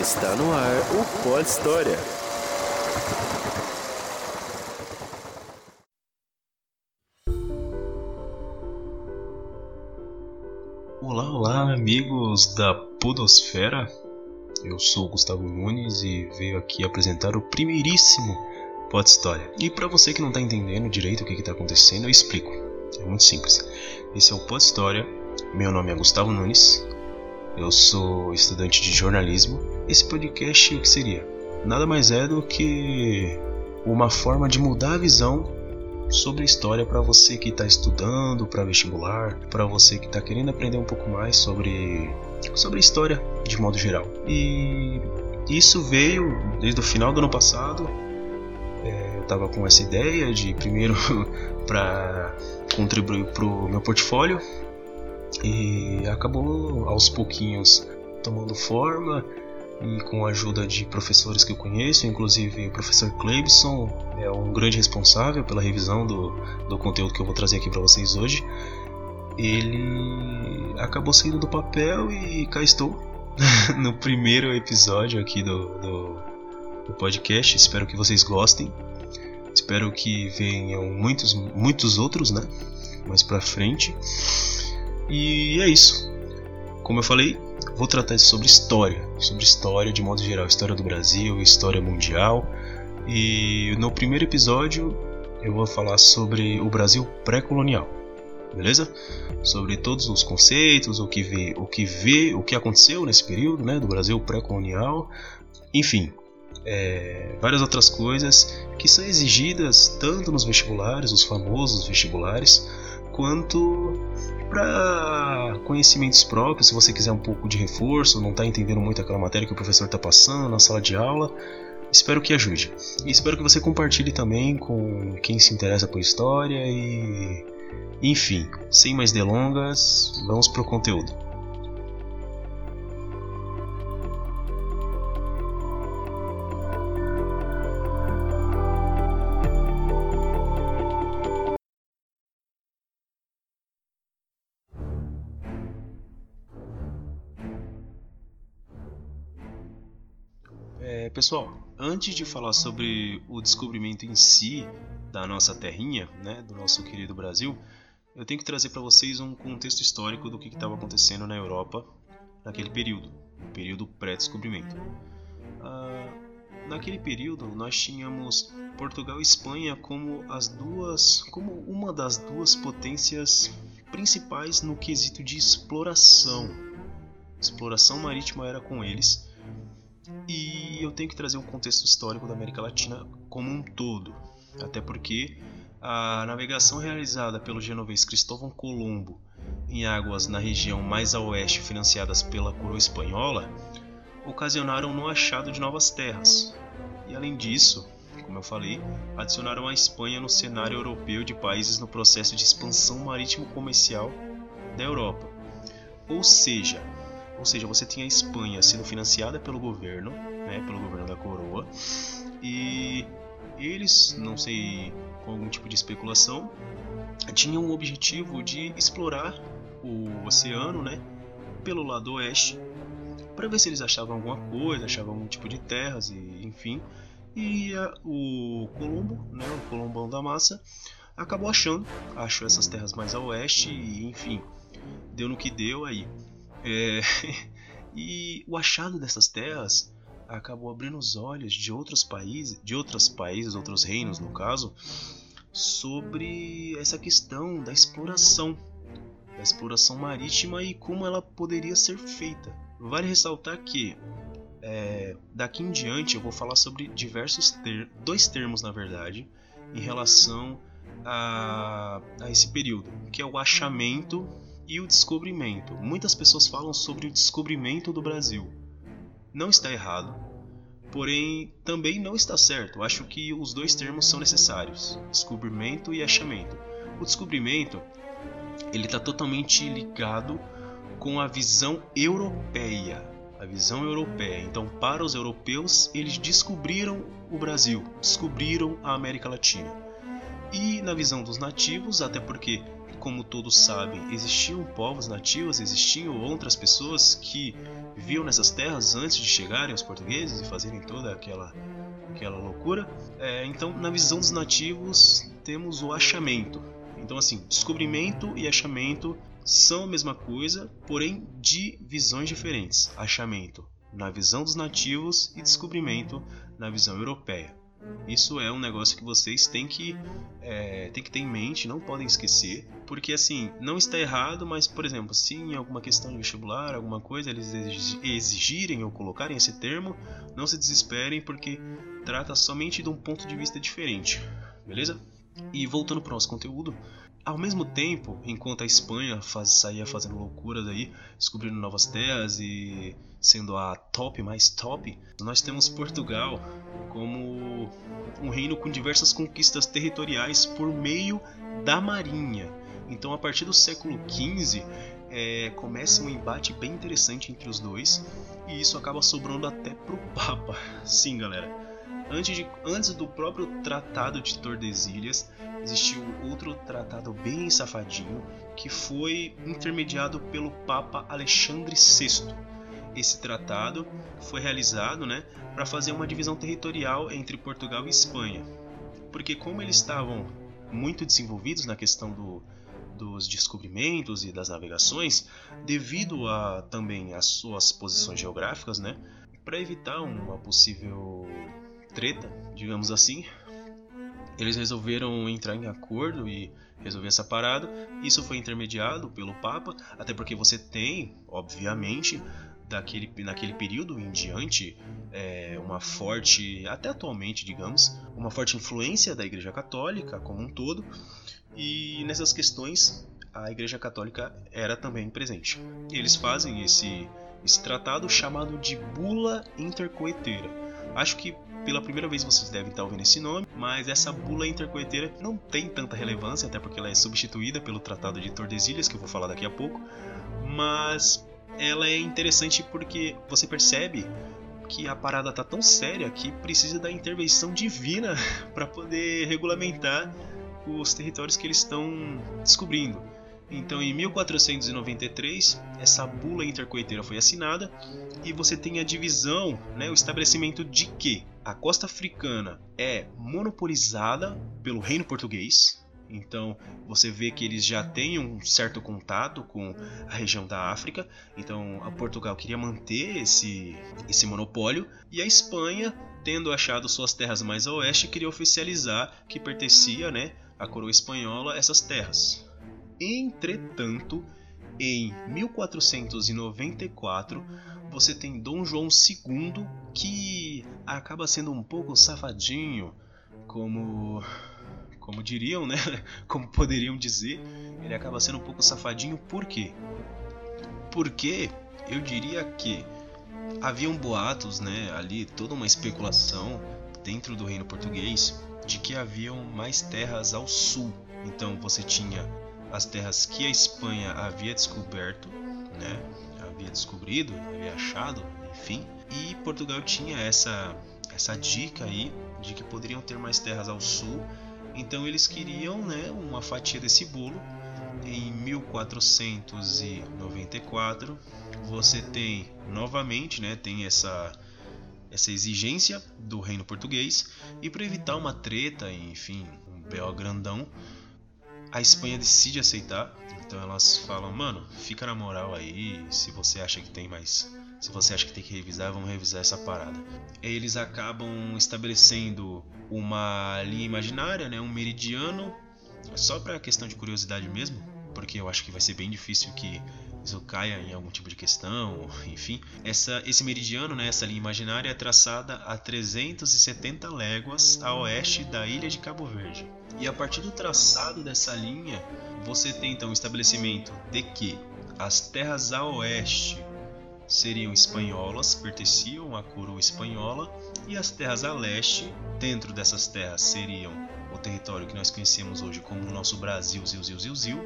Está no ar o Pod História. Olá, olá, amigos da Podosfera. Eu sou Gustavo Nunes e veio aqui apresentar o primeiríssimo Pod História. E para você que não tá entendendo direito o que, que tá acontecendo, eu explico. É muito simples. Esse é o Pod História. Meu nome é Gustavo Nunes. Eu sou estudante de jornalismo. Esse podcast o que seria? Nada mais é do que uma forma de mudar a visão sobre a história para você que está estudando para vestibular, para você que está querendo aprender um pouco mais sobre sobre a história de modo geral. E isso veio desde o final do ano passado. É, eu estava com essa ideia de primeiro para contribuir para o meu portfólio e acabou aos pouquinhos tomando forma e com a ajuda de professores que eu conheço, inclusive o professor Cleibson é um grande responsável pela revisão do, do conteúdo que eu vou trazer aqui para vocês hoje. Ele acabou saindo do papel e cá estou no primeiro episódio aqui do, do, do podcast. Espero que vocês gostem. Espero que venham muitos, muitos outros, né? Mais pra frente. E é isso. Como eu falei, vou tratar sobre história, sobre história de modo geral, história do Brasil, história mundial. E no primeiro episódio eu vou falar sobre o Brasil pré-colonial, beleza? Sobre todos os conceitos, o que vê, o que vê, o que aconteceu nesse período, né, do Brasil pré-colonial, enfim, é, várias outras coisas que são exigidas tanto nos vestibulares, os famosos vestibulares, quanto para conhecimentos próprios, se você quiser um pouco de reforço, não está entendendo muito aquela matéria que o professor está passando na sala de aula, espero que ajude. E espero que você compartilhe também com quem se interessa por história e enfim, sem mais delongas, vamos pro conteúdo. Pessoal, antes de falar sobre o descobrimento em si da nossa terrinha, né, do nosso querido Brasil, eu tenho que trazer para vocês um contexto histórico do que estava acontecendo na Europa naquele período, período pré-descobrimento. Ah, naquele período, nós tínhamos Portugal e Espanha como as duas, como uma das duas potências principais no quesito de exploração. Exploração marítima era com eles e eu tenho que trazer um contexto histórico da América Latina como um todo, até porque a navegação realizada pelo genovês Cristóvão Colombo em águas na região mais a oeste financiadas pela coroa espanhola ocasionaram no achado de novas terras. E além disso, como eu falei, adicionaram a Espanha no cenário europeu de países no processo de expansão marítimo comercial da Europa. Ou seja, ou seja, você tinha a Espanha sendo financiada pelo governo, né, pelo governo da coroa, e eles, não sei com algum tipo de especulação, tinham o objetivo de explorar o oceano, né, pelo lado oeste, para ver se eles achavam alguma coisa, achavam algum tipo de terras e enfim. E a, o Colombo, né, o Colombão da Massa, acabou achando, achou essas terras mais a oeste e enfim, deu no que deu aí. É, e o achado dessas terras acabou abrindo os olhos de outros países, de outros países, outros reinos no caso, sobre essa questão da exploração, da exploração marítima e como ela poderia ser feita. Vale ressaltar que é, daqui em diante eu vou falar sobre diversos ter dois termos na verdade em relação a, a esse período, que é o achamento e o descobrimento. Muitas pessoas falam sobre o descobrimento do Brasil. Não está errado, porém também não está certo. Acho que os dois termos são necessários: descobrimento e achamento. O descobrimento ele está totalmente ligado com a visão europeia. A visão europeia. Então, para os europeus, eles descobriram o Brasil, descobriram a América Latina. E na visão dos nativos, até porque como todos sabem, existiam povos nativos, existiam outras pessoas que viviam nessas terras antes de chegarem os portugueses e fazerem toda aquela, aquela loucura. É, então, na visão dos nativos, temos o achamento. Então, assim, descobrimento e achamento são a mesma coisa, porém de visões diferentes. Achamento na visão dos nativos e descobrimento na visão europeia. Isso é um negócio que vocês têm que, é, têm que ter em mente, não podem esquecer, porque assim, não está errado, mas por exemplo, se em alguma questão de vestibular, alguma coisa, eles exigirem ou colocarem esse termo, não se desesperem, porque trata somente de um ponto de vista diferente, beleza? E voltando para o nosso conteúdo, ao mesmo tempo, enquanto a Espanha faz, saía fazendo loucuras aí, descobrindo novas terras e sendo a top mais top, nós temos Portugal como um reino com diversas conquistas territoriais por meio da marinha. Então, a partir do século XV, é, começa um embate bem interessante entre os dois e isso acaba sobrando até pro Papa. Sim, galera. Antes, de, antes do próprio Tratado de Tordesilhas, existiu outro tratado bem safadinho que foi intermediado pelo Papa Alexandre VI. Esse tratado foi realizado né, para fazer uma divisão territorial entre Portugal e Espanha, porque como eles estavam muito desenvolvidos na questão do, dos descobrimentos e das navegações, devido a também às suas posições geográficas, né, para evitar uma possível treta, digamos assim, eles resolveram entrar em acordo e resolver essa parada. Isso foi intermediado pelo Papa, até porque você tem, obviamente, daquele, naquele período em diante, é, uma forte, até atualmente, digamos, uma forte influência da Igreja Católica como um todo, e nessas questões a Igreja Católica era também presente. Eles fazem esse, esse tratado chamado de Bula Intercoeteira. Acho que pela primeira vez vocês devem estar ouvindo esse nome, mas essa bula intercoeteira não tem tanta relevância, até porque ela é substituída pelo Tratado de Tordesilhas, que eu vou falar daqui a pouco, mas ela é interessante porque você percebe que a parada tá tão séria que precisa da intervenção divina para poder regulamentar os territórios que eles estão descobrindo. Então, em 1493, essa bula intercoeteira foi assinada e você tem a divisão, né, o estabelecimento de que a costa africana é monopolizada pelo reino português. Então, você vê que eles já têm um certo contato com a região da África. Então, a Portugal queria manter esse, esse monopólio e a Espanha, tendo achado suas terras mais a oeste, queria oficializar que pertencia, né, à coroa espanhola essas terras. Entretanto, em 1494, você tem Dom João II que acaba sendo um pouco safadinho, como como diriam, né? Como poderiam dizer, ele acaba sendo um pouco safadinho por quê? Porque eu diria que haviam boatos, né, ali toda uma especulação dentro do reino português de que haviam mais terras ao sul. Então você tinha as terras que a Espanha havia descoberto, né? Havia descobrido, havia achado, enfim. E Portugal tinha essa essa dica aí de que poderiam ter mais terras ao sul. Então eles queriam, né, uma fatia desse bolo. Em 1494 você tem novamente, né, tem essa essa exigência do reino português e para evitar uma treta, enfim, um BO grandão, a Espanha decide aceitar. Então elas falam, mano, fica na moral aí, se você acha que tem mais. Se você acha que tem que revisar, vamos revisar essa parada. Eles acabam estabelecendo uma linha imaginária, né, um meridiano, só para questão de curiosidade mesmo, porque eu acho que vai ser bem difícil que isso caia em algum tipo de questão, enfim. Essa, esse meridiano, né, essa linha imaginária, é traçada a 370 léguas a oeste da ilha de Cabo Verde. E a partir do traçado dessa linha, você tem então o estabelecimento de que as terras a oeste seriam espanholas, pertenciam à coroa espanhola, e as terras a leste, dentro dessas terras, seriam o território que nós conhecemos hoje como o nosso Brasil, Zil, Zil, Zil, Zil,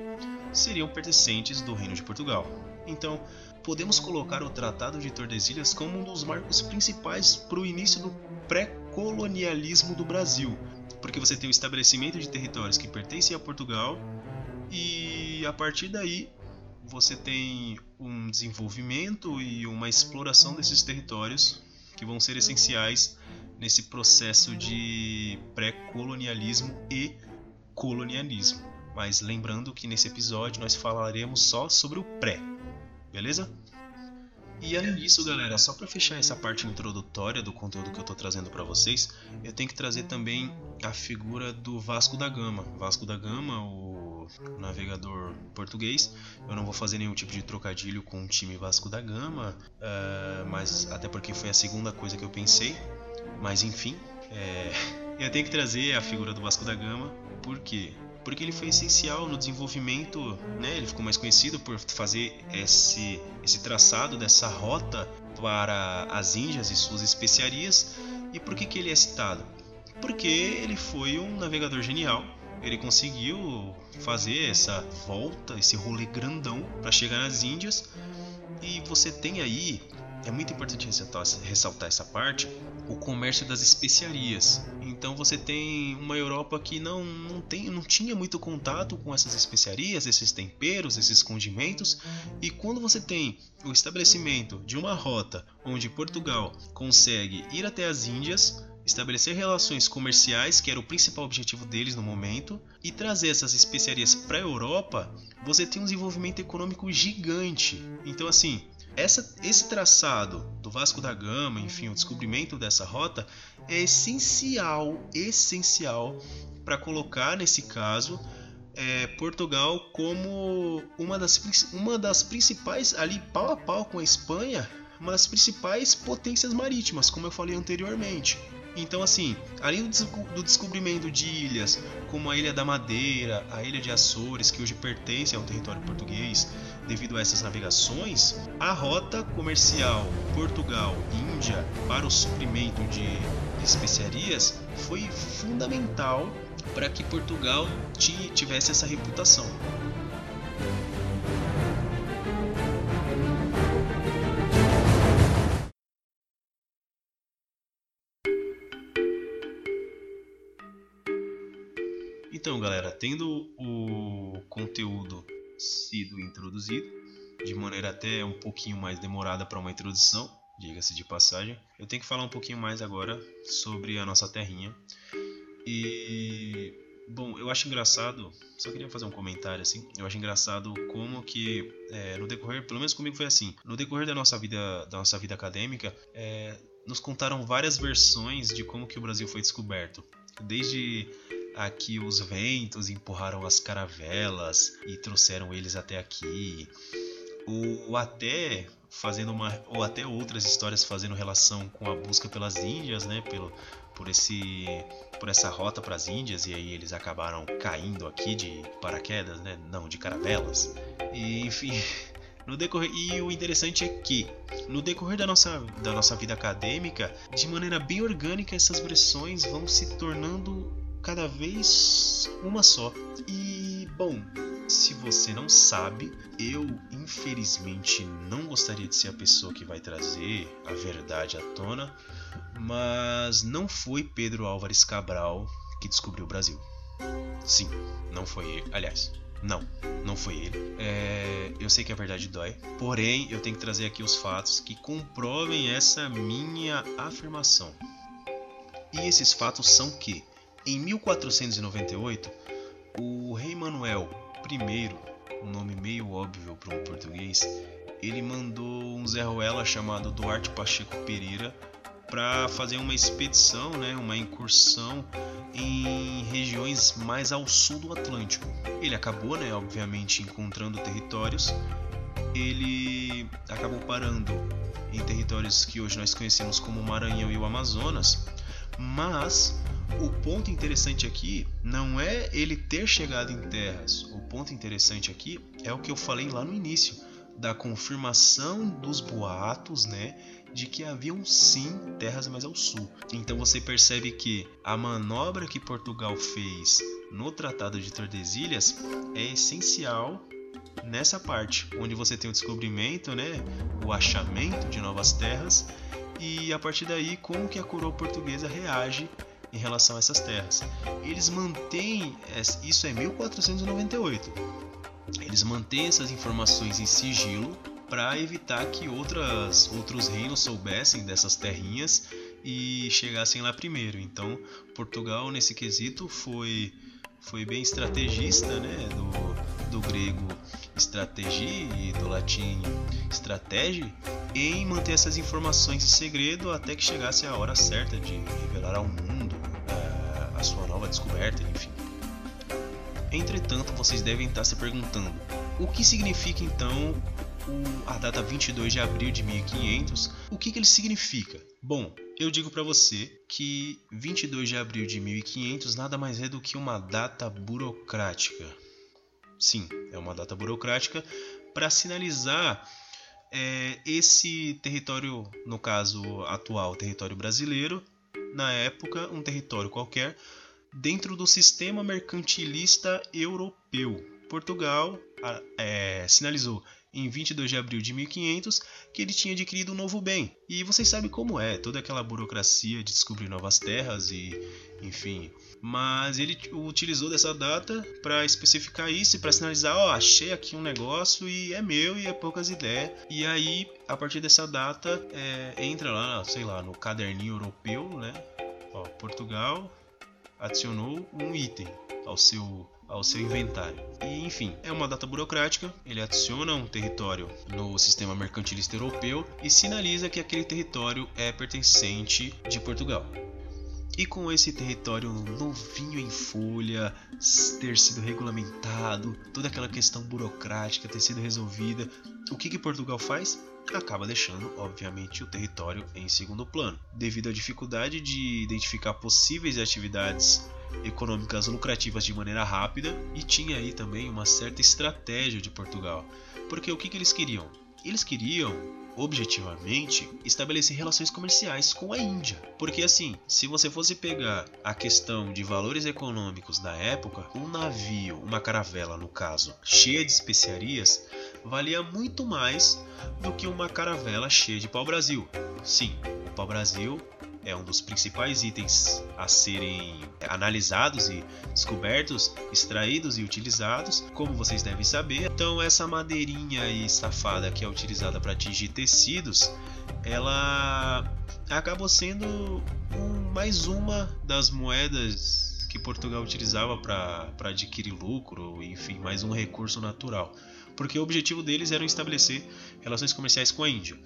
seriam pertencentes do Reino de Portugal. Então, podemos colocar o Tratado de Tordesilhas como um dos marcos principais para o início do pré-colonialismo do Brasil, porque você tem o estabelecimento de territórios que pertencem a Portugal E a partir daí você tem um desenvolvimento e uma exploração desses territórios que vão ser essenciais nesse processo de pré-colonialismo e colonialismo. Mas lembrando que nesse episódio nós falaremos só sobre o pré, beleza? E além disso, galera, só para fechar essa parte introdutória do conteúdo que eu estou trazendo para vocês, eu tenho que trazer também a figura do Vasco da Gama. Vasco da Gama, o navegador português. Eu não vou fazer nenhum tipo de trocadilho com o time Vasco da Gama, uh, mas até porque foi a segunda coisa que eu pensei. Mas enfim, é... eu tenho que trazer a figura do Vasco da Gama, porque porque ele foi essencial no desenvolvimento, né? Ele ficou mais conhecido por fazer esse, esse traçado dessa rota para as Índias e suas especiarias. E por que, que ele é citado? Porque ele foi um navegador genial. Ele conseguiu fazer essa volta, esse rolê grandão para chegar nas Índias. E você tem aí é muito importante ressaltar essa parte, o comércio das especiarias. Então você tem uma Europa que não, não, tem, não tinha muito contato com essas especiarias, esses temperos, esses condimentos, e quando você tem o estabelecimento de uma rota onde Portugal consegue ir até as Índias, estabelecer relações comerciais, que era o principal objetivo deles no momento, e trazer essas especiarias para a Europa, você tem um desenvolvimento econômico gigante. Então, assim, essa, esse traçado do Vasco da Gama, enfim, o descobrimento dessa rota é essencial, essencial para colocar nesse caso é, Portugal como uma das, uma das principais, ali pau a pau com a Espanha, uma das principais potências marítimas, como eu falei anteriormente. Então, assim, além do descobrimento de ilhas como a Ilha da Madeira, a Ilha de Açores, que hoje pertence ao território português devido a essas navegações, a rota comercial Portugal-Índia para o suprimento de especiarias foi fundamental para que Portugal tivesse essa reputação. Então, galera, tendo o conteúdo sido introduzido, de maneira até um pouquinho mais demorada para uma introdução, diga-se de passagem, eu tenho que falar um pouquinho mais agora sobre a nossa terrinha. E bom, eu acho engraçado, só queria fazer um comentário assim. Eu acho engraçado como que é, no decorrer, pelo menos comigo foi assim, no decorrer da nossa vida, da nossa vida acadêmica, é, nos contaram várias versões de como que o Brasil foi descoberto, desde Aqui os ventos empurraram as caravelas e trouxeram eles até aqui. Ou até fazendo uma ou até outras histórias fazendo relação com a busca pelas Índias, né, pelo por esse por essa rota para as Índias e aí eles acabaram caindo aqui de paraquedas, né, não, de caravelas. E enfim, no decorrer e o interessante é que no decorrer da nossa da nossa vida acadêmica, de maneira bem orgânica essas versões vão se tornando cada vez uma só. E bom, se você não sabe, eu infelizmente não gostaria de ser a pessoa que vai trazer a verdade à tona, mas não foi Pedro Álvares Cabral que descobriu o Brasil. Sim, não foi ele. Aliás, não, não foi ele. É, eu sei que a verdade dói, porém eu tenho que trazer aqui os fatos que comprovem essa minha afirmação. E esses fatos são que em 1498, o rei Manuel I, um nome meio óbvio para um português, ele mandou um Zé Ruela chamado Duarte Pacheco Pereira para fazer uma expedição, né, uma incursão em regiões mais ao sul do Atlântico. Ele acabou, né, obviamente, encontrando territórios. Ele acabou parando em territórios que hoje nós conhecemos como Maranhão e o Amazonas, mas o ponto interessante aqui não é ele ter chegado em terras. O ponto interessante aqui é o que eu falei lá no início, da confirmação dos boatos, né, de que haviam sim terras mais ao sul. Então você percebe que a manobra que Portugal fez no Tratado de Tordesilhas é essencial nessa parte, onde você tem o descobrimento, né, o achamento de novas terras e a partir daí como que a coroa portuguesa reage em relação a essas terras. Eles mantêm, isso é 1498, eles mantêm essas informações em sigilo para evitar que outras, outros reinos soubessem dessas terrinhas e chegassem lá primeiro. Então, Portugal nesse quesito foi foi bem estrategista, né, do, do grego estratégie e do latim estratégia, em manter essas informações em segredo até que chegasse a hora certa de revelar ao mundo a sua nova descoberta, enfim. Entretanto, vocês devem estar se perguntando: o que significa então o, a data 22 de abril de 1500? O que, que ele significa? Bom, eu digo para você que 22 de abril de 1500 nada mais é do que uma data burocrática. Sim, é uma data burocrática para sinalizar é, esse território, no caso atual, território brasileiro, na época, um território qualquer, dentro do sistema mercantilista europeu. Portugal é, sinalizou em 22 de abril de 1500 que ele tinha adquirido um novo bem. E vocês sabem como é, toda aquela burocracia de descobrir novas terras e, enfim. Mas ele utilizou dessa data para especificar isso e para sinalizar, ó, oh, achei aqui um negócio e é meu e é poucas ideias. E aí, a partir dessa data, é, entra lá, sei lá, no caderninho europeu, né? Ó, Portugal adicionou um item ao seu ao seu inventário. E enfim, é uma data burocrática, ele adiciona um território no sistema mercantilista europeu e sinaliza que aquele território é pertencente de Portugal. E com esse território novinho em folha, ter sido regulamentado, toda aquela questão burocrática ter sido resolvida, o que, que Portugal faz? Acaba deixando, obviamente, o território em segundo plano, devido à dificuldade de identificar possíveis atividades econômicas lucrativas de maneira rápida e tinha aí também uma certa estratégia de Portugal. Porque o que, que eles queriam? Eles queriam objetivamente estabelecer relações comerciais com a Índia. Porque assim, se você fosse pegar a questão de valores econômicos da época, um navio, uma caravela no caso, cheia de especiarias, valia muito mais do que uma caravela cheia de pau-brasil. Sim, o pau-brasil é um dos principais itens a serem analisados e descobertos, extraídos e utilizados, como vocês devem saber. Então essa madeirinha aí safada que é utilizada para atingir tecidos, ela acabou sendo um, mais uma das moedas que Portugal utilizava para adquirir lucro, enfim, mais um recurso natural. Porque o objetivo deles era estabelecer relações comerciais com a Índia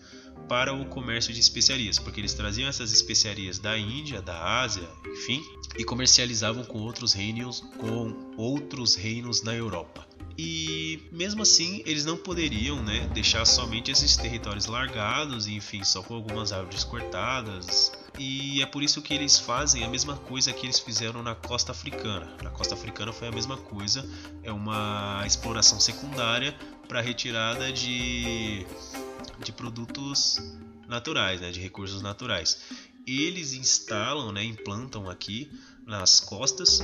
para o comércio de especiarias, porque eles traziam essas especiarias da Índia, da Ásia, enfim, e comercializavam com outros reinos, com outros reinos na Europa. E mesmo assim, eles não poderiam né, deixar somente esses territórios largados, enfim, só com algumas árvores cortadas. E é por isso que eles fazem a mesma coisa que eles fizeram na costa africana. Na costa africana foi a mesma coisa, é uma exploração secundária para retirada de de produtos naturais, né, de recursos naturais. Eles instalam, né, implantam aqui nas costas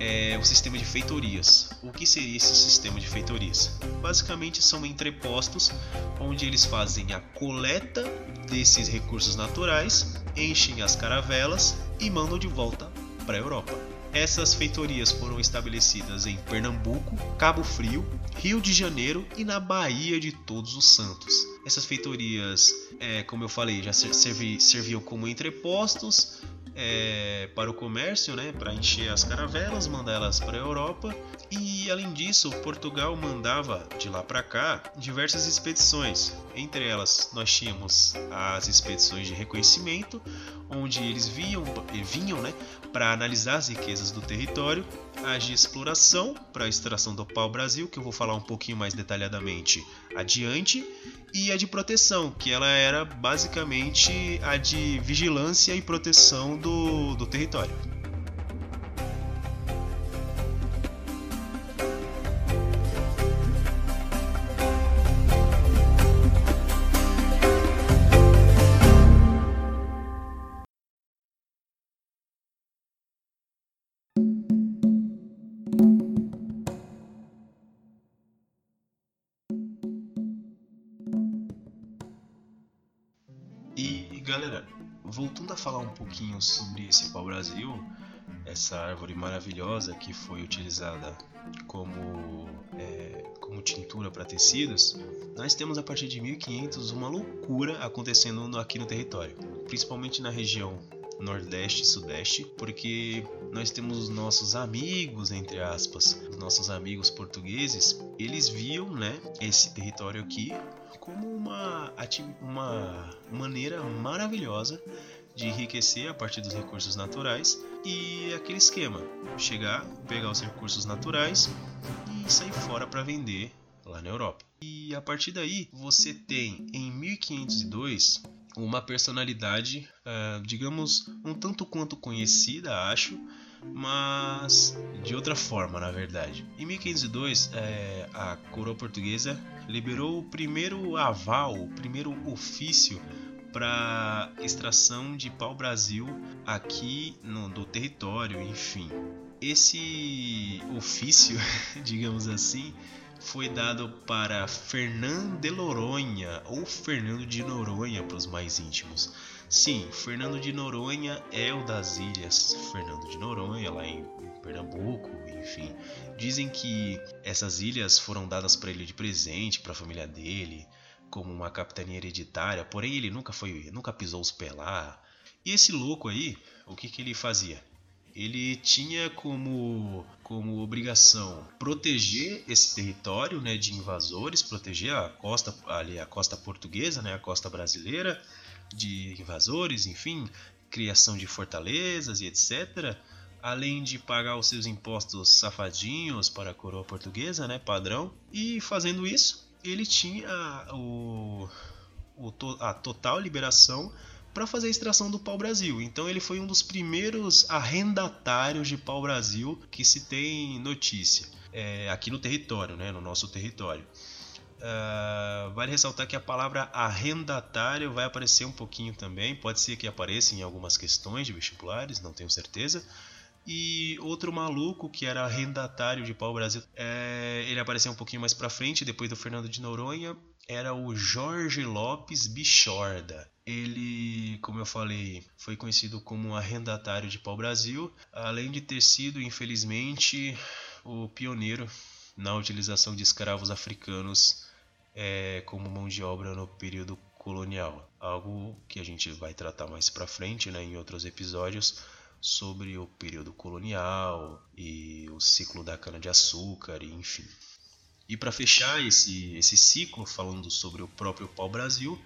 é, o sistema de feitorias. O que seria esse sistema de feitorias? Basicamente são entrepostos onde eles fazem a coleta desses recursos naturais, enchem as caravelas e mandam de volta para a Europa. Essas feitorias foram estabelecidas em Pernambuco, Cabo Frio, Rio de Janeiro e na Bahia de Todos os Santos. Essas feitorias, é, como eu falei, já servi, serviam como entrepostos é, para o comércio, né, para encher as caravelas, mandar elas para a Europa. E além disso, Portugal mandava de lá para cá diversas expedições. Entre elas, nós tínhamos as expedições de reconhecimento, onde eles vinham né, para analisar as riquezas do território, as de exploração para a extração do pau-brasil, que eu vou falar um pouquinho mais detalhadamente adiante, e a de proteção, que ela era basicamente a de vigilância e proteção do, do território. A falar um pouquinho sobre esse pau-brasil, essa árvore maravilhosa que foi utilizada como, é, como tintura para tecidos, nós temos a partir de 1500 uma loucura acontecendo aqui no território, principalmente na região Nordeste e Sudeste, porque nós temos os nossos amigos, entre aspas, os nossos amigos portugueses, eles viam né, esse território aqui como uma, uma maneira maravilhosa de enriquecer a partir dos recursos naturais e aquele esquema, chegar, pegar os recursos naturais e sair fora para vender lá na Europa. E a partir daí você tem em 1502 uma personalidade, uh, digamos, um tanto quanto conhecida, acho, mas de outra forma, na verdade. Em 1502, é, a coroa portuguesa liberou o primeiro aval, o primeiro ofício para extração de pau-brasil aqui no, do território, enfim. Esse ofício, digamos assim, foi dado para Fernando de Noronha ou Fernando de Noronha para os mais íntimos. Sim, Fernando de Noronha é o das ilhas Fernando de Noronha, lá em Pernambuco, enfim. Dizem que essas ilhas foram dadas para ele de presente, para a família dele, como uma capitania hereditária, porém ele nunca foi, nunca pisou os pés lá. E esse louco aí, o que, que ele fazia? Ele tinha como, como obrigação proteger esse território né, de invasores, proteger a costa, ali, a costa portuguesa, né, a costa brasileira, de invasores, enfim, criação de fortalezas e etc. Além de pagar os seus impostos safadinhos para a coroa portuguesa, né, padrão. E fazendo isso, ele tinha o, o a total liberação para fazer a extração do pau-brasil. Então ele foi um dos primeiros arrendatários de pau-brasil que se tem notícia é, aqui no território, né, no nosso território. Uh, vale ressaltar que a palavra arrendatário vai aparecer um pouquinho também, pode ser que apareça em algumas questões de vestibulares, não tenho certeza. E outro maluco que era arrendatário de pau-brasil, é, ele apareceu um pouquinho mais pra frente, depois do Fernando de Noronha, era o Jorge Lopes Bichorda. Ele, como eu falei, foi conhecido como arrendatário de pau-brasil, além de ter sido, infelizmente, o pioneiro na utilização de escravos africanos é, como mão de obra no período colonial. Algo que a gente vai tratar mais para frente né, em outros episódios sobre o período colonial e o ciclo da cana-de-açúcar, enfim. E para fechar esse, esse ciclo, falando sobre o próprio pau-brasil,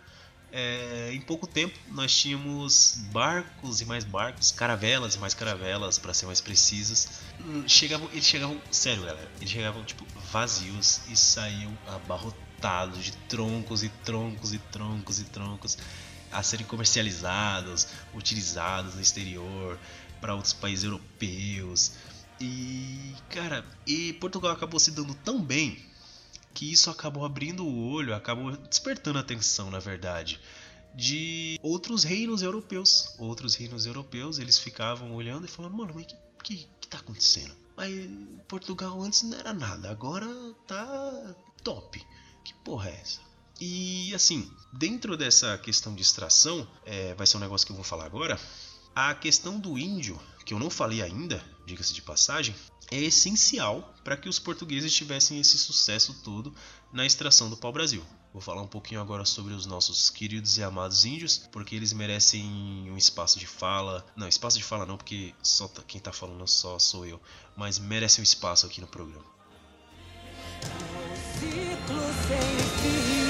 é, em pouco tempo nós tínhamos barcos e mais barcos, caravelas e mais caravelas, para ser mais precisos. Chegavam, eles chegavam, sério galera, eles chegavam tipo vazios e saíam abarrotados de troncos e troncos e troncos e troncos a serem comercializados, utilizados no exterior para outros países europeus. E cara, e Portugal acabou se dando tão bem que isso acabou abrindo o olho, acabou despertando a atenção, na verdade, de outros reinos europeus. Outros reinos europeus, eles ficavam olhando e falando, mano, mas que, que, que tá acontecendo? Mas Portugal antes não era nada, agora tá top. Que porra é essa? E assim, dentro dessa questão de extração, é, vai ser um negócio que eu vou falar agora. A questão do índio, que eu não falei ainda, diga-se de passagem, é essencial para que os portugueses tivessem esse sucesso todo na extração do pau-brasil. Vou falar um pouquinho agora sobre os nossos queridos e amados índios, porque eles merecem um espaço de fala. Não, espaço de fala não, porque só tá, quem está falando só sou eu, mas merecem um espaço aqui no programa. O ciclo sem fim.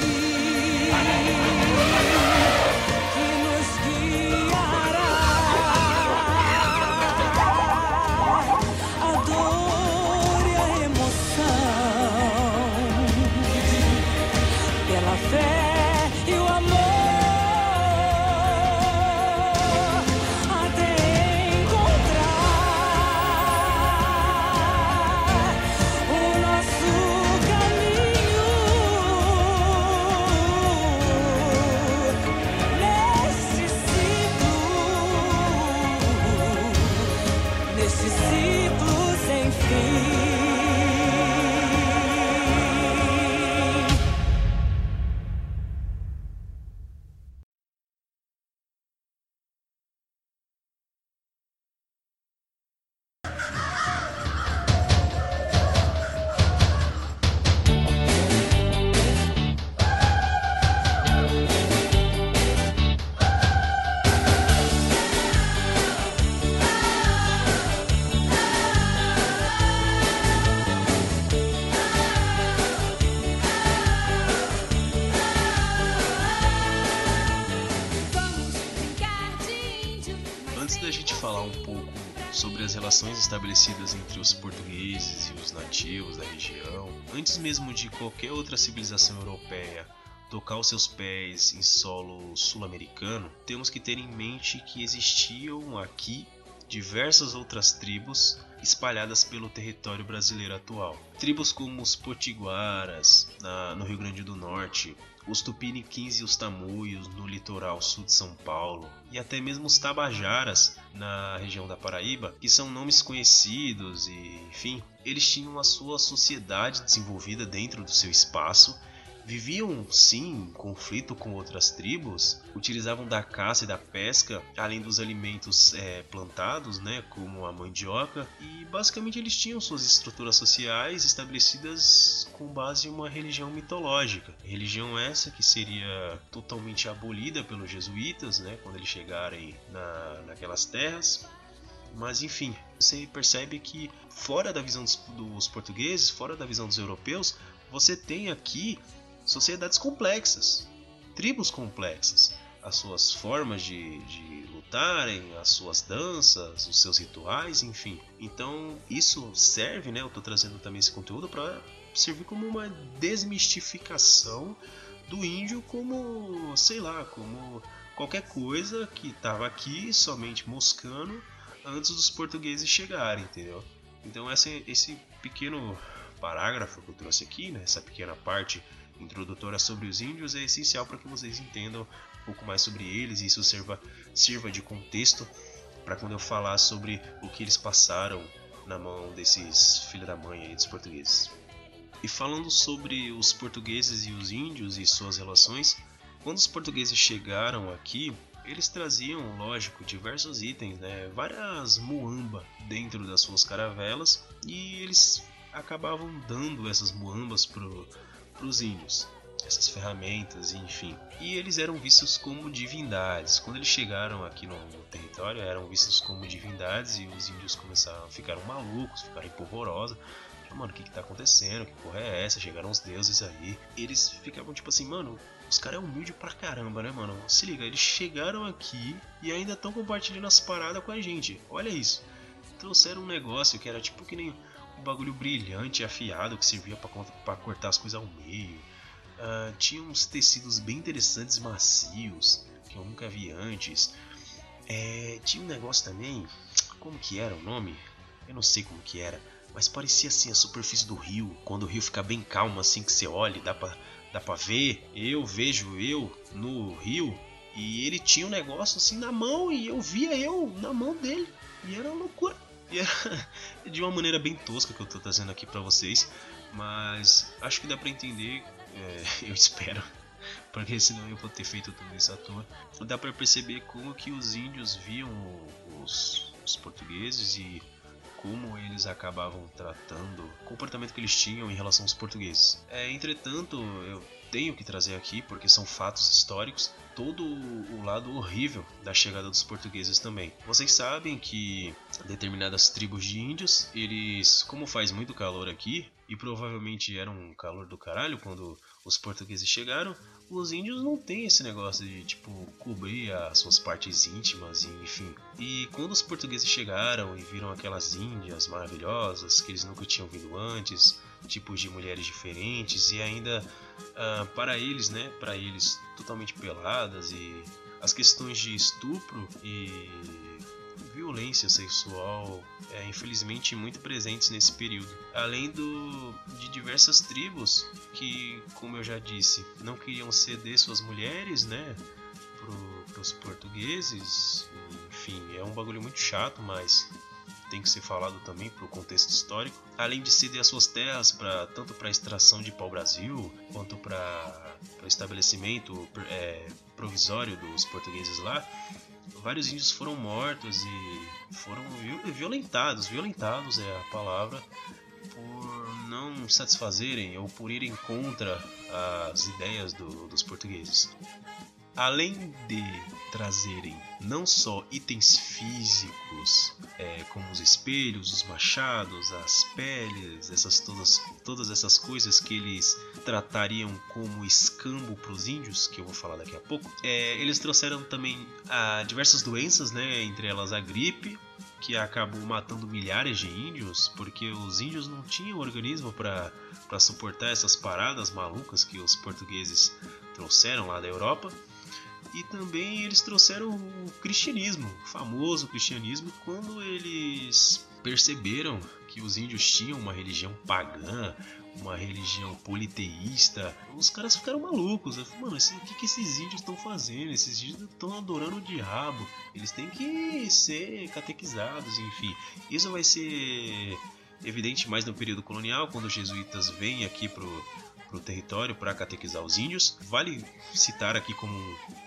Estabelecidas entre os portugueses e os nativos da região, antes mesmo de qualquer outra civilização europeia tocar os seus pés em solo sul-americano, temos que ter em mente que existiam aqui diversas outras tribos espalhadas pelo território brasileiro atual. Tribos como os Potiguaras, na, no Rio Grande do Norte, os Tupiniquins e os Tamoios no litoral sul de São Paulo, e até mesmo os Tabajaras na região da Paraíba, que são nomes conhecidos e, enfim, eles tinham a sua sociedade desenvolvida dentro do seu espaço viviam sim em conflito com outras tribos, utilizavam da caça e da pesca, além dos alimentos é, plantados, né, como a mandioca, e basicamente eles tinham suas estruturas sociais estabelecidas com base em uma religião mitológica. Religião essa que seria totalmente abolida pelos jesuítas, né, quando eles chegarem na, naquelas terras. Mas enfim, você percebe que fora da visão dos, dos portugueses, fora da visão dos europeus, você tem aqui sociedades complexas, tribos complexas, as suas formas de, de lutarem, as suas danças, os seus rituais, enfim. Então isso serve, né? Eu estou trazendo também esse conteúdo para servir como uma desmistificação do índio como, sei lá, como qualquer coisa que estava aqui somente moscando antes dos portugueses chegarem, entendeu? Então esse, esse pequeno parágrafo que eu trouxe aqui, né, essa pequena parte introdutória sobre os índios é essencial para que vocês entendam um pouco mais sobre eles e isso sirva, sirva de contexto para quando eu falar sobre o que eles passaram na mão desses filhos da mãe aí dos portugueses. E falando sobre os portugueses e os índios e suas relações, quando os portugueses chegaram aqui, eles traziam, lógico, diversos itens, né? várias muamba dentro das suas caravelas e eles acabavam dando essas muambas pro, para os índios, essas ferramentas, enfim. E eles eram vistos como divindades. Quando eles chegaram aqui no, no território, eram vistos como divindades e os índios começaram, ficaram malucos, ficaram empolvorosos. Mano, o que que tá acontecendo? Que porra é essa? Chegaram os deuses aí. Eles ficavam tipo assim, mano, os caras é humilde pra caramba, né, mano? Se liga, eles chegaram aqui e ainda estão compartilhando as paradas com a gente. Olha isso. Trouxeram um negócio que era tipo que nem um bagulho brilhante, afiado, que servia para cortar as coisas ao meio. Uh, tinha uns tecidos bem interessantes, macios, que eu nunca vi antes. É, tinha um negócio também, como que era o nome? Eu não sei como que era, mas parecia assim a superfície do rio, quando o rio fica bem calmo assim que você olha, dá pra, dá pra ver. Eu vejo eu no rio e ele tinha um negócio assim na mão e eu via eu na mão dele. E era loucura. E é de uma maneira bem tosca que eu tô trazendo aqui para vocês, mas acho que dá para entender, é, eu espero, porque senão eu vou ter feito tudo isso à toa. Dá para perceber como que os índios viam os, os portugueses e como eles acabavam tratando o comportamento que eles tinham em relação aos portugueses. É, entretanto, eu tenho que trazer aqui, porque são fatos históricos, todo o lado horrível da chegada dos portugueses também. Vocês sabem que determinadas tribos de índios, eles, como faz muito calor aqui, e provavelmente era um calor do caralho quando os portugueses chegaram, os índios não têm esse negócio de tipo cobrir as suas partes íntimas, enfim. E quando os portugueses chegaram e viram aquelas índias maravilhosas que eles nunca tinham visto antes, tipos de mulheres diferentes e ainda uh, para eles, né, para eles totalmente peladas e as questões de estupro e violência sexual, é, infelizmente muito presentes nesse período. Além do, de diversas tribos que, como eu já disse, não queriam ceder suas mulheres, né, para os portugueses. Enfim, é um bagulho muito chato, mas tem que ser falado também para o contexto histórico. Além de ceder as suas terras para tanto para extração de pau-brasil quanto para o estabelecimento é, provisório dos portugueses lá, vários índios foram mortos e foram violentados, violentados é a palavra, por não satisfazerem ou por irem contra as ideias do, dos portugueses. Além de trazerem não só itens físicos, é, como os espelhos, os machados, as peles, essas todas, todas essas coisas que eles tratariam como escambo para os índios, que eu vou falar daqui a pouco, é, eles trouxeram também a diversas doenças, né, entre elas a gripe, que acabou matando milhares de índios, porque os índios não tinham organismo para suportar essas paradas malucas que os portugueses trouxeram lá da Europa. E também eles trouxeram o cristianismo, o famoso cristianismo, quando eles perceberam que os índios tinham uma religião pagã, uma religião politeísta, os caras ficaram malucos. Falei, Mano, o que, que esses índios estão fazendo? Esses índios estão adorando o diabo. Eles têm que ser catequizados, enfim. Isso vai ser evidente mais no período colonial, quando os jesuítas vêm aqui pro, pro território para catequizar os índios. Vale citar aqui como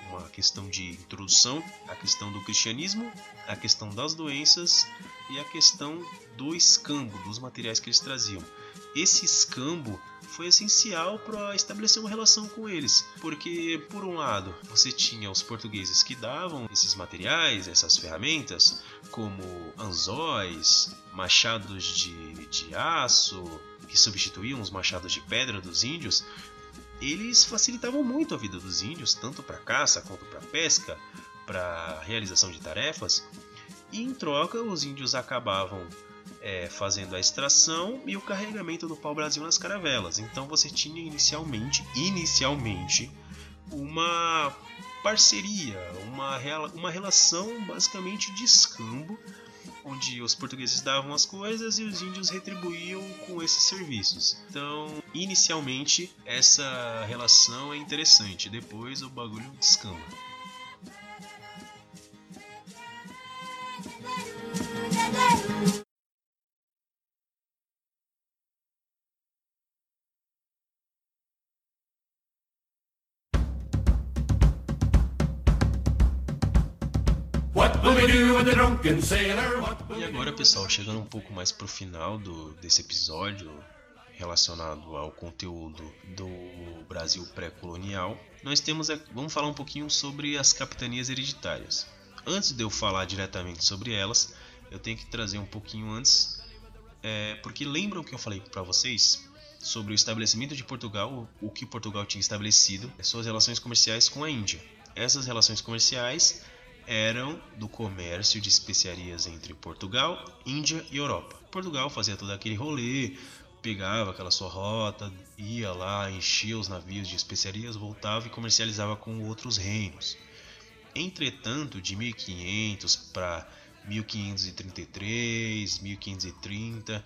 uma questão de introdução a questão do cristianismo, a questão das doenças e a questão do escambo, dos materiais que eles traziam. Esse escambo foi essencial para estabelecer uma relação com eles, porque por um lado você tinha os portugueses que davam esses materiais, essas ferramentas, como anzóis, machados de, de aço, que substituíam os machados de pedra dos índios, eles facilitavam muito a vida dos índios, tanto para caça quanto para pesca, para realização de tarefas, e em troca os índios acabavam é, fazendo a extração e o carregamento do pau-brasil nas caravelas. Então você tinha inicialmente, inicialmente, uma parceria, uma, uma relação basicamente de escambo, onde os portugueses davam as coisas e os índios retribuíam com esses serviços. Então, inicialmente, essa relação é interessante, depois o bagulho descamba. E agora, pessoal, chegando um pouco mais pro final do, desse episódio relacionado ao conteúdo do Brasil pré-colonial, nós temos, vamos falar um pouquinho sobre as capitanias hereditárias. Antes de eu falar diretamente sobre elas, eu tenho que trazer um pouquinho antes, é, porque lembram que eu falei para vocês sobre o estabelecimento de Portugal, o que Portugal tinha estabelecido, suas relações comerciais com a Índia. Essas relações comerciais eram do comércio de especiarias entre Portugal, Índia e Europa. Portugal fazia todo aquele rolê, pegava aquela sua rota, ia lá, enchia os navios de especiarias, voltava e comercializava com outros reinos. Entretanto, de 1500 para 1533, 1530,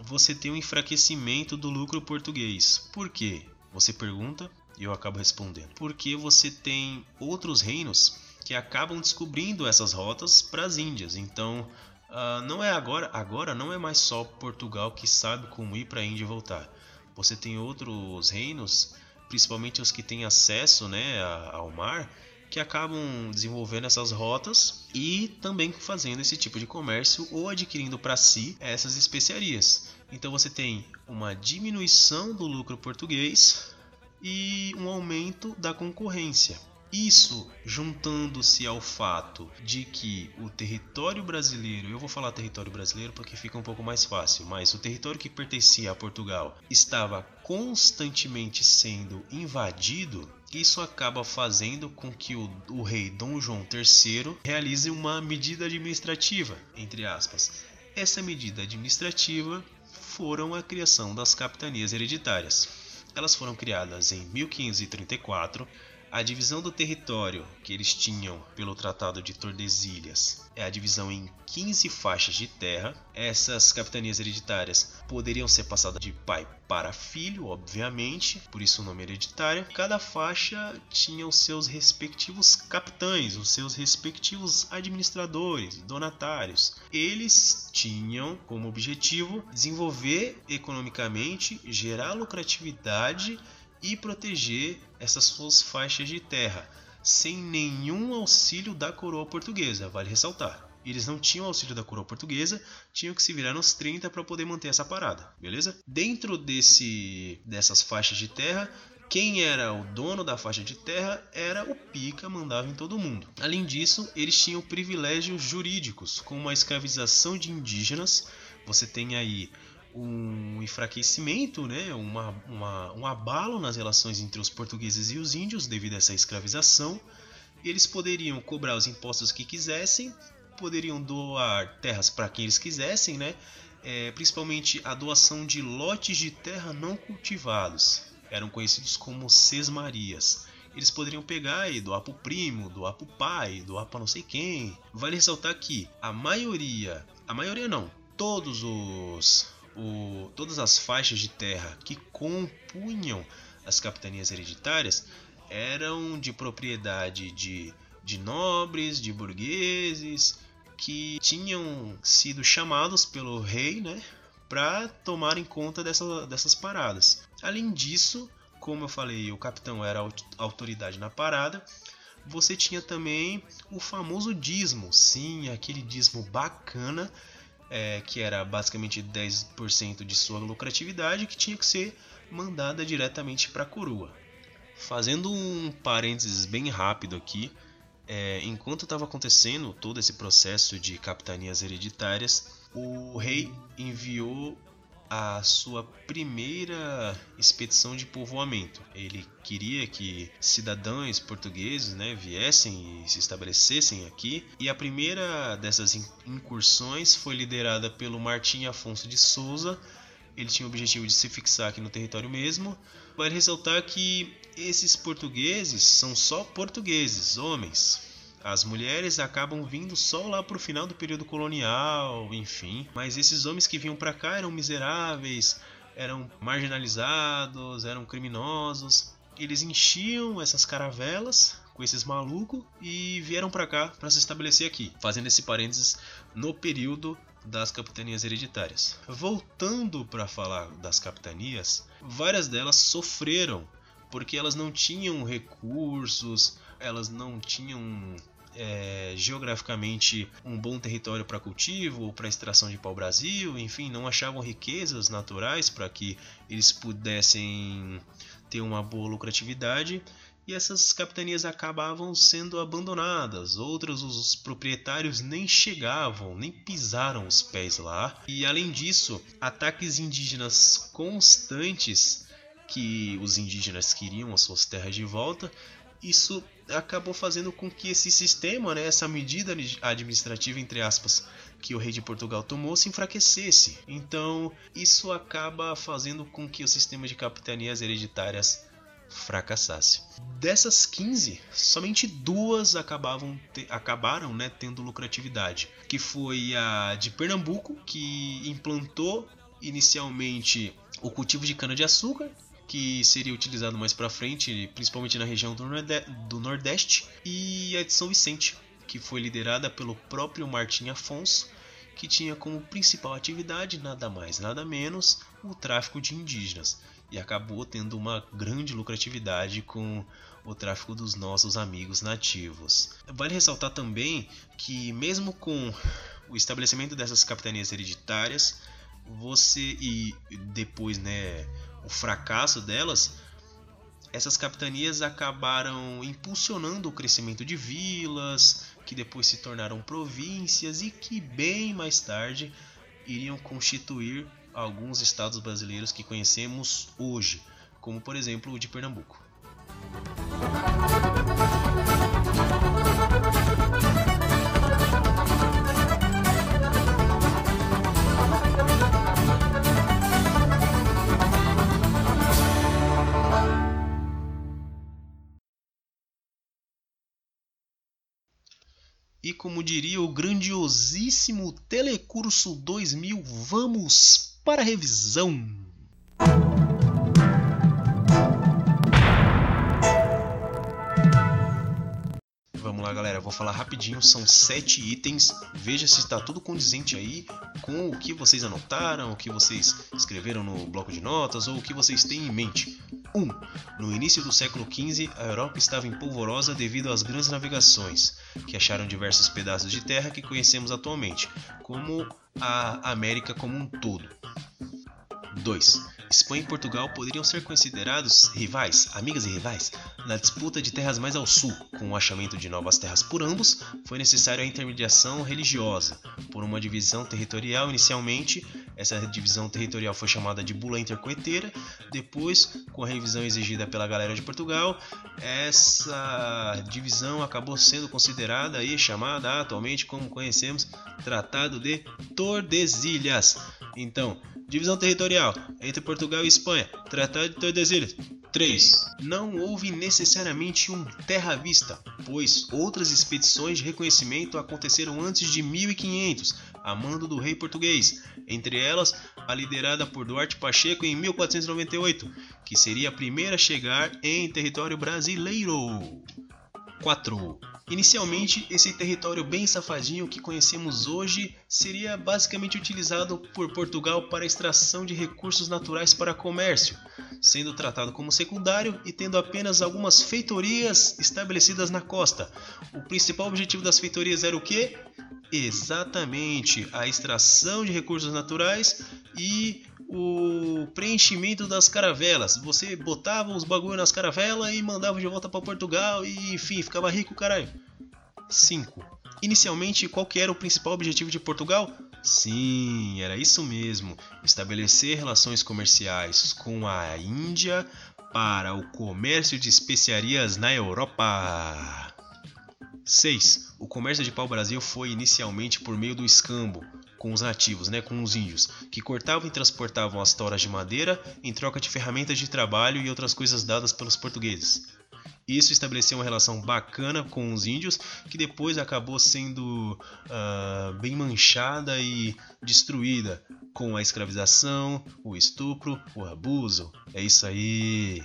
você tem um enfraquecimento do lucro português. Por quê? Você pergunta e eu acabo respondendo. Porque você tem outros reinos que acabam descobrindo essas rotas para as Índias. Então, uh, não é agora, agora não é mais só Portugal que sabe como ir para a Índia e voltar. Você tem outros reinos, principalmente os que têm acesso, né, ao mar, que acabam desenvolvendo essas rotas e também fazendo esse tipo de comércio ou adquirindo para si essas especiarias. Então você tem uma diminuição do lucro português e um aumento da concorrência. Isso juntando-se ao fato de que o território brasileiro, eu vou falar território brasileiro porque fica um pouco mais fácil, mas o território que pertencia a Portugal estava constantemente sendo invadido, isso acaba fazendo com que o, o rei Dom João III realize uma medida administrativa, entre aspas. Essa medida administrativa foram a criação das capitanias hereditárias. Elas foram criadas em 1534 a divisão do território que eles tinham pelo Tratado de Tordesilhas é a divisão em 15 faixas de terra. Essas capitanias hereditárias poderiam ser passadas de pai para filho, obviamente, por isso o nome hereditário. Cada faixa tinha os seus respectivos capitães, os seus respectivos administradores, donatários. Eles tinham como objetivo desenvolver economicamente, gerar lucratividade e proteger essas suas faixas de terra, sem nenhum auxílio da coroa portuguesa, vale ressaltar. Eles não tinham auxílio da coroa portuguesa, tinham que se virar nos 30 para poder manter essa parada, beleza? Dentro desse dessas faixas de terra quem era o dono da faixa de terra era o pica, mandava em todo mundo. Além disso, eles tinham privilégios jurídicos, como a escravização de indígenas. Você tem aí um enfraquecimento, né, uma, uma, um abalo nas relações entre os portugueses e os índios devido a essa escravização. Eles poderiam cobrar os impostos que quisessem, poderiam doar terras para quem eles quisessem, né? É, principalmente a doação de lotes de terra não cultivados, eram conhecidos como sesmarias. Eles poderiam pegar e doar pro primo, doar pro pai, doar para não sei quem. Vale ressaltar que a maioria, a maioria não, todos os o, todas as faixas de terra que compunham as capitanias hereditárias eram de propriedade de, de nobres, de burgueses, que tinham sido chamados pelo rei né, para tomarem conta dessa, dessas paradas. Além disso, como eu falei, o capitão era autoridade na parada. Você tinha também o famoso dízimo, sim, aquele dízimo bacana, é, que era basicamente 10% de sua lucratividade, que tinha que ser mandada diretamente para a coroa. Fazendo um parênteses bem rápido aqui, é, enquanto estava acontecendo todo esse processo de capitanias hereditárias, o rei enviou a sua primeira expedição de povoamento. Ele queria que cidadãos portugueses né, viessem e se estabelecessem aqui, e a primeira dessas incursões foi liderada pelo Martim Afonso de Souza. Ele tinha o objetivo de se fixar aqui no território mesmo. Vale ressaltar que esses portugueses são só portugueses, homens, as mulheres acabam vindo só lá pro final do período colonial, enfim. Mas esses homens que vinham para cá eram miseráveis, eram marginalizados, eram criminosos. Eles enchiam essas caravelas com esses malucos e vieram para cá para se estabelecer aqui, fazendo esse parênteses no período das capitanias hereditárias. Voltando para falar das capitanias, várias delas sofreram porque elas não tinham recursos, elas não tinham é, geograficamente um bom território para cultivo ou para extração de pau-brasil, enfim, não achavam riquezas naturais para que eles pudessem ter uma boa lucratividade e essas capitanias acabavam sendo abandonadas. Outras, os proprietários nem chegavam, nem pisaram os pés lá. E além disso, ataques indígenas constantes que os indígenas queriam as suas terras de volta isso acabou fazendo com que esse sistema, né, essa medida administrativa, entre aspas, que o rei de Portugal tomou se enfraquecesse. Então, isso acaba fazendo com que o sistema de capitanias hereditárias fracassasse. Dessas 15, somente duas acabavam te, acabaram né, tendo lucratividade, que foi a de Pernambuco, que implantou inicialmente o cultivo de cana-de-açúcar que seria utilizado mais para frente, principalmente na região do, Nordeste, e a de São Vicente, que foi liderada pelo próprio Martim Afonso, que tinha como principal atividade nada mais, nada menos o tráfico de indígenas, e acabou tendo uma grande lucratividade com o tráfico dos nossos amigos nativos. Vale ressaltar também que mesmo com o estabelecimento dessas capitanias hereditárias, você e depois, né, o fracasso delas, essas capitanias acabaram impulsionando o crescimento de vilas, que depois se tornaram províncias e que bem mais tarde iriam constituir alguns estados brasileiros que conhecemos hoje, como por exemplo o de Pernambuco. Como diria o grandiosíssimo Telecurso 2000, vamos para a revisão. Vamos lá, galera. Vou falar rapidinho. São sete itens. Veja se está tudo condizente aí com o que vocês anotaram, o que vocês escreveram no bloco de notas ou o que vocês têm em mente. 1. Um, no início do século XV, a Europa estava em polvorosa devido às grandes navegações, que acharam diversos pedaços de terra que conhecemos atualmente, como a América como um todo. 2. Espanha e Portugal poderiam ser considerados rivais, amigas e rivais, na disputa de terras mais ao sul. Com o achamento de novas terras por ambos, foi necessária a intermediação religiosa, por uma divisão territorial inicialmente. Essa divisão territorial foi chamada de Bula Intercoeteira. Depois, com a revisão exigida pela galera de Portugal, essa divisão acabou sendo considerada e chamada atualmente como conhecemos Tratado de Tordesilhas. Então, divisão territorial entre Portugal e Espanha, Tratado de Tordesilhas. 3. Não houve necessariamente um terra vista, pois outras expedições de reconhecimento aconteceram antes de 1500, a mando do rei português, entre elas a liderada por Duarte Pacheco em 1498, que seria a primeira a chegar em território brasileiro. 4. Inicialmente, esse território bem safadinho que conhecemos hoje seria basicamente utilizado por Portugal para extração de recursos naturais para comércio, sendo tratado como secundário e tendo apenas algumas feitorias estabelecidas na costa. O principal objetivo das feitorias era o que? Exatamente, a extração de recursos naturais e o preenchimento das caravelas. Você botava os bagulho nas caravelas e mandava de volta para Portugal e enfim, ficava rico, caralho. 5. Inicialmente, qual que era o principal objetivo de Portugal? Sim, era isso mesmo: estabelecer relações comerciais com a Índia para o comércio de especiarias na Europa. 6. O comércio de pau-brasil foi inicialmente por meio do escambo, com os nativos, né, com os índios, que cortavam e transportavam as toras de madeira em troca de ferramentas de trabalho e outras coisas dadas pelos portugueses. Isso estabeleceu uma relação bacana com os índios, que depois acabou sendo uh, bem manchada e destruída com a escravização, o estupro, o abuso. É isso aí.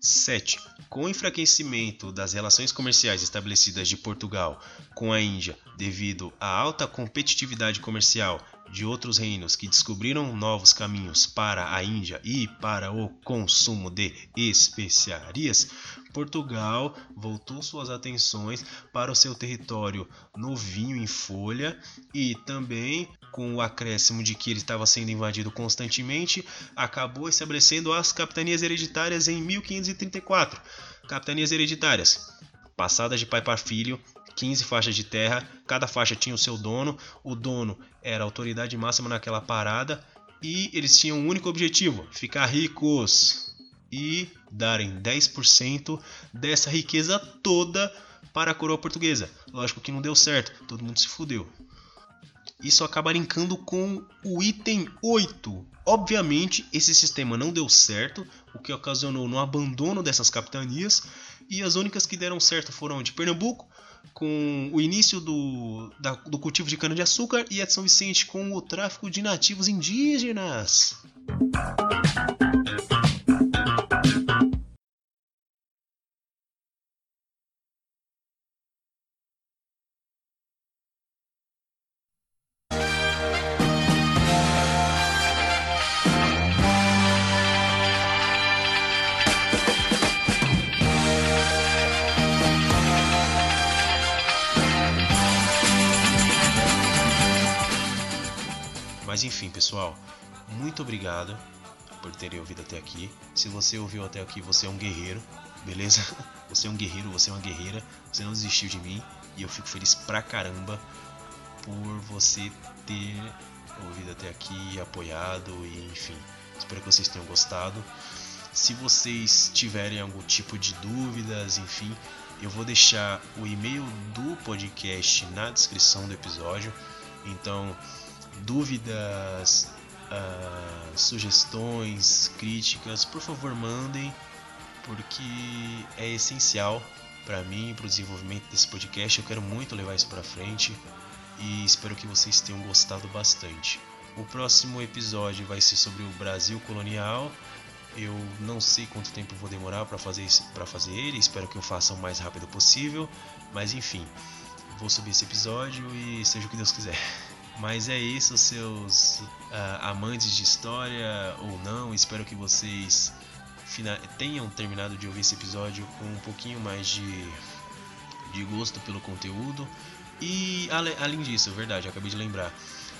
7. Com o enfraquecimento das relações comerciais estabelecidas de Portugal com a Índia devido à alta competitividade comercial de outros reinos que descobriram novos caminhos para a Índia e para o consumo de especiarias, Portugal voltou suas atenções para o seu território novinho em folha e também com o acréscimo de que ele estava sendo invadido constantemente, acabou estabelecendo as capitanias hereditárias em 1534. Capitanias hereditárias, passadas de pai para filho, 15 faixas de terra, cada faixa tinha o seu dono, o dono era a autoridade máxima naquela parada e eles tinham um único objetivo: ficar ricos e darem 10% dessa riqueza toda para a coroa portuguesa. Lógico que não deu certo, todo mundo se fudeu. Isso acaba linkando com o item 8. Obviamente, esse sistema não deu certo, o que ocasionou no abandono dessas capitanias, e as únicas que deram certo foram de Pernambuco, com o início do, da, do cultivo de cana-de-açúcar, e a de São Vicente com o tráfico de nativos indígenas. Pessoal, muito obrigado por terem ouvido até aqui. Se você ouviu até aqui, você é um guerreiro, beleza? Você é um guerreiro, você é uma guerreira, você não desistiu de mim e eu fico feliz pra caramba por você ter ouvido até aqui, apoiado e enfim. Espero que vocês tenham gostado. Se vocês tiverem algum tipo de dúvidas, enfim, eu vou deixar o e-mail do podcast na descrição do episódio. Então, dúvidas, uh, sugestões, críticas, por favor mandem, porque é essencial para mim, para o desenvolvimento desse podcast. Eu quero muito levar isso para frente e espero que vocês tenham gostado bastante. O próximo episódio vai ser sobre o Brasil colonial. Eu não sei quanto tempo vou demorar para fazer para fazer ele. Espero que eu faça o mais rápido possível. Mas enfim, vou subir esse episódio e seja o que Deus quiser. Mas é isso, seus uh, amantes de história ou não. Espero que vocês tenham terminado de ouvir esse episódio com um pouquinho mais de, de gosto pelo conteúdo. E além disso, verdade, acabei de lembrar.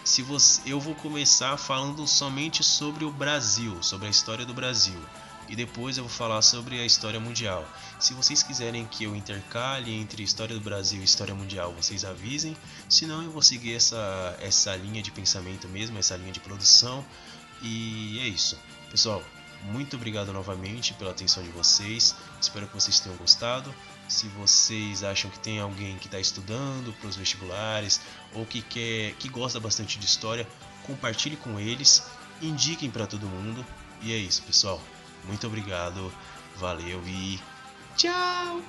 se você, eu vou começar falando somente sobre o Brasil, sobre a história do Brasil. E depois eu vou falar sobre a história mundial. Se vocês quiserem que eu intercale entre história do Brasil e história mundial, vocês avisem. Senão eu vou seguir essa, essa linha de pensamento mesmo, essa linha de produção. E é isso. Pessoal, muito obrigado novamente pela atenção de vocês. Espero que vocês tenham gostado. Se vocês acham que tem alguém que está estudando para os vestibulares ou que quer, que gosta bastante de história, compartilhe com eles, indiquem para todo mundo. E é isso, pessoal. Muito obrigado, valeu e tchau.